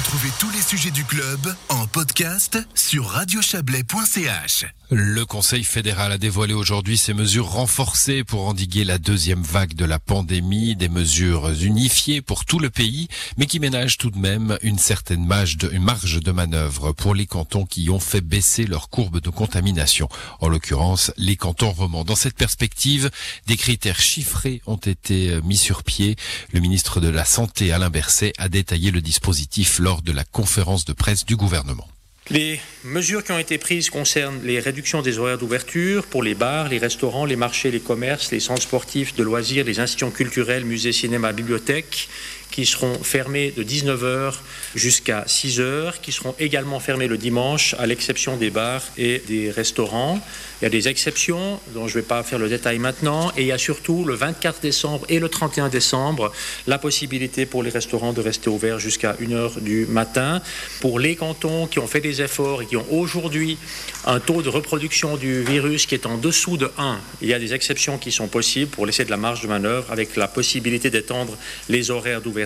Retrouvez tous les sujets du club en podcast sur radiochablais.ch. Le Conseil fédéral a dévoilé aujourd'hui ses mesures renforcées pour endiguer la deuxième vague de la pandémie, des mesures unifiées pour tout le pays, mais qui ménagent tout de même une certaine marge de, manœuvre pour les cantons qui ont fait baisser leur courbe de contamination. En l'occurrence, les cantons romans. Dans cette perspective, des critères chiffrés ont été mis sur pied. Le ministre de la Santé, Alain Berset, a détaillé le dispositif lors de la conférence de presse du gouvernement. Les mesures qui ont été prises concernent les réductions des horaires d'ouverture pour les bars, les restaurants, les marchés, les commerces, les centres sportifs de loisirs, les institutions culturelles, musées, cinéma, bibliothèques, qui seront fermés de 19h jusqu'à 6h, qui seront également fermés le dimanche, à l'exception des bars et des restaurants. Il y a des exceptions dont je ne vais pas faire le détail maintenant. Et il y a surtout le 24 décembre et le 31 décembre la possibilité pour les restaurants de rester ouverts jusqu'à 1h du matin. Pour les cantons qui ont fait des efforts et qui ont aujourd'hui un taux de reproduction du virus qui est en dessous de 1, il y a des exceptions qui sont possibles pour laisser de la marge de manœuvre avec la possibilité d'étendre les horaires d'ouverture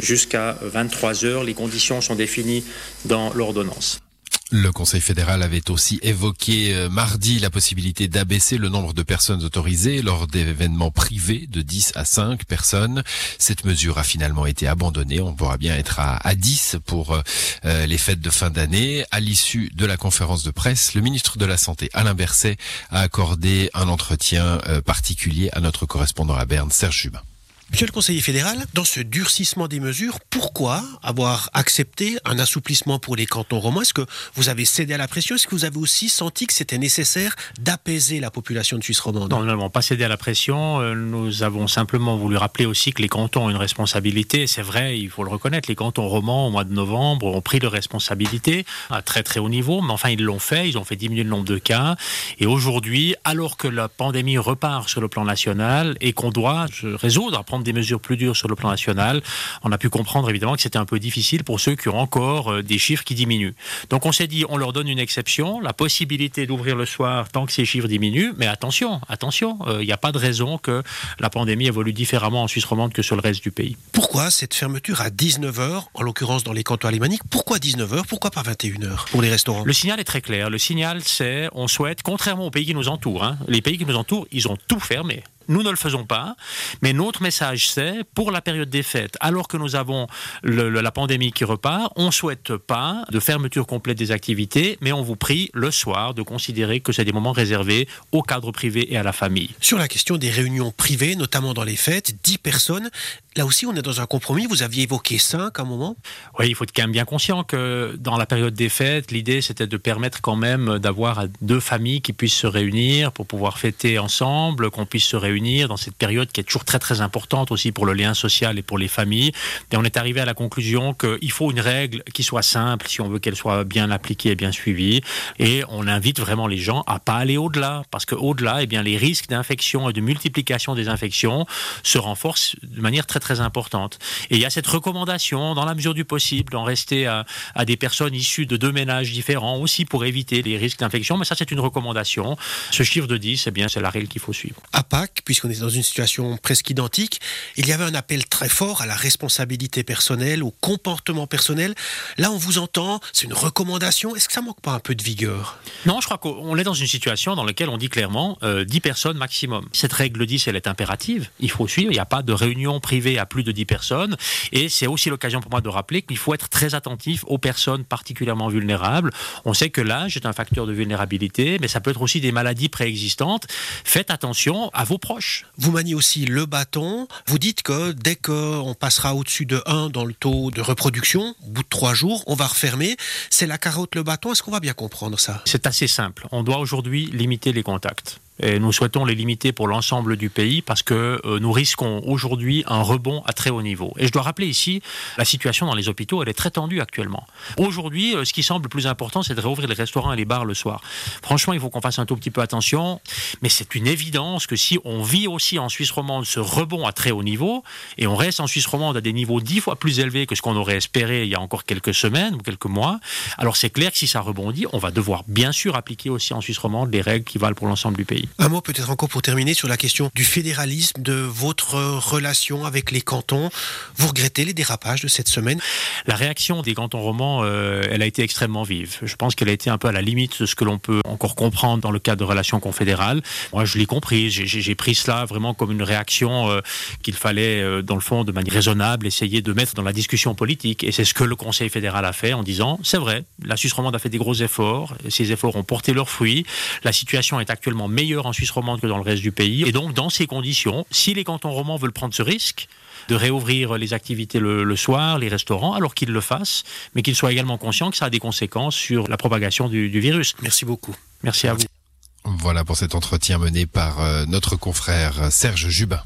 jusqu'à 23 heures. Les conditions sont définies dans l'ordonnance. Le Conseil fédéral avait aussi évoqué euh, mardi la possibilité d'abaisser le nombre de personnes autorisées lors d'événements privés de 10 à 5 personnes. Cette mesure a finalement été abandonnée. On pourra bien être à, à 10 pour euh, les fêtes de fin d'année. À l'issue de la conférence de presse, le ministre de la Santé, Alain Berset, a accordé un entretien euh, particulier à notre correspondant à Berne, Serge Jubin. Monsieur le conseiller fédéral, dans ce durcissement des mesures, pourquoi avoir accepté un assouplissement pour les cantons romans Est-ce que vous avez cédé à la pression? Est-ce que vous avez aussi senti que c'était nécessaire d'apaiser la population de Suisse romande? Non, nous n'avons pas cédé à la pression. Euh, nous avons simplement voulu rappeler aussi que les cantons ont une responsabilité. C'est vrai, il faut le reconnaître. Les cantons romans, au mois de novembre, ont pris leurs responsabilités à très très haut niveau. Mais enfin, ils l'ont fait. Ils ont fait diminuer le nombre de cas. Et aujourd'hui, alors que la pandémie repart sur le plan national et qu'on doit résoudre, prendre des mesures plus dures sur le plan national, on a pu comprendre évidemment que c'était un peu difficile pour ceux qui ont encore euh, des chiffres qui diminuent. Donc on s'est dit, on leur donne une exception, la possibilité d'ouvrir le soir tant que ces chiffres diminuent, mais attention, attention, euh, il n'y a pas de raison que la pandémie évolue différemment en Suisse romande que sur le reste du pays. Pourquoi cette fermeture à 19h, en l'occurrence dans les cantons alémaniques Pourquoi 19h Pourquoi pas 21h pour les restaurants? Le signal est très clair. Le signal, c'est on souhaite, contrairement aux pays qui nous entourent, hein, les pays qui nous entourent, ils ont tout fermé. Nous ne le faisons pas, mais notre message c'est, pour la période des fêtes, alors que nous avons le, la pandémie qui repart, on ne souhaite pas de fermeture complète des activités, mais on vous prie le soir de considérer que c'est des moments réservés au cadre privé et à la famille. Sur la question des réunions privées, notamment dans les fêtes, 10 personnes, là aussi on est dans un compromis, vous aviez évoqué 5 à un moment Oui, il faut être quand même bien conscient que dans la période des fêtes, l'idée c'était de permettre quand même d'avoir deux familles qui puissent se réunir pour pouvoir fêter ensemble, qu'on puisse se réunir dans cette période qui est toujours très très importante aussi pour le lien social et pour les familles. Et on est arrivé à la conclusion qu'il faut une règle qui soit simple si on veut qu'elle soit bien appliquée et bien suivie. Et on invite vraiment les gens à pas aller au-delà parce qu'au-delà, eh bien, les risques d'infection et de multiplication des infections se renforcent de manière très très importante. Et il y a cette recommandation, dans la mesure du possible, d'en rester à, à des personnes issues de deux ménages différents aussi pour éviter les risques d'infection. Mais ça, c'est une recommandation. Ce chiffre de 10, eh bien, c'est la règle qu'il faut suivre. À Pâques, puisqu'on est dans une situation presque identique, il y avait un appel très fort à la responsabilité personnelle, au comportement personnel. Là, on vous entend, c'est une recommandation. Est-ce que ça manque pas un peu de vigueur? Non, je crois qu'on est dans une situation dans laquelle on dit clairement euh, 10 personnes maximum. Cette règle 10, elle est impérative. Il faut suivre. Il n'y a pas de réunion privée à plus de 10 personnes. Et c'est aussi l'occasion pour moi de rappeler qu'il faut être très attentif aux personnes particulièrement vulnérables. On sait que l'âge est un facteur de vulnérabilité, mais ça peut être aussi des maladies préexistantes. Faites attention à vos proches. Vous maniez aussi le bâton. Vous dites que dès qu'on passera au-dessus de 1 dans le taux de reproduction, au bout de 3 jours, on va refermer. C'est la carotte, le bâton. Est-ce qu'on va bien comprendre ça? C'est assez simple. On doit aujourd'hui limiter les contacts. Et nous souhaitons les limiter pour l'ensemble du pays parce que euh, nous risquons aujourd'hui un rebond à très haut niveau. Et je dois rappeler ici, la situation dans les hôpitaux, elle est très tendue actuellement. Aujourd'hui, euh, ce qui semble le plus important, c'est de réouvrir les restaurants et les bars le soir. Franchement, il faut qu'on fasse un tout petit peu attention, mais c'est une évidence que si on vit aussi en Suisse romande ce rebond à très haut niveau, et on reste en Suisse romande à des niveaux dix fois plus élevés que ce qu'on aurait espéré il y a encore quelques semaines ou quelques mois, alors c'est clair que si ça rebondit, on va devoir bien sûr appliquer aussi en Suisse romande les règles qui valent pour l'ensemble du pays. Pays. Un mot peut-être encore pour terminer sur la question du fédéralisme, de votre relation avec les cantons. Vous regrettez les dérapages de cette semaine? La réaction des cantons romans, euh, elle a été extrêmement vive. Je pense qu'elle a été un peu à la limite de ce que l'on peut encore comprendre dans le cadre de relations confédérales. Moi, je l'ai compris. J'ai pris cela vraiment comme une réaction euh, qu'il fallait, euh, dans le fond, de manière raisonnable, essayer de mettre dans la discussion politique. Et c'est ce que le Conseil fédéral a fait en disant, c'est vrai, la Suisse romande a fait des gros efforts. Ces efforts ont porté leurs fruits. La situation est actuellement meilleure en Suisse romande que dans le reste du pays. Et donc, dans ces conditions, si les cantons romans veulent prendre ce risque, de réouvrir les activités le, soir, les restaurants, alors qu'ils le fassent, mais qu'ils soient également conscients que ça a des conséquences sur la propagation du, virus. Merci beaucoup. Merci à vous. Voilà pour cet entretien mené par euh, notre confrère Serge Jubin.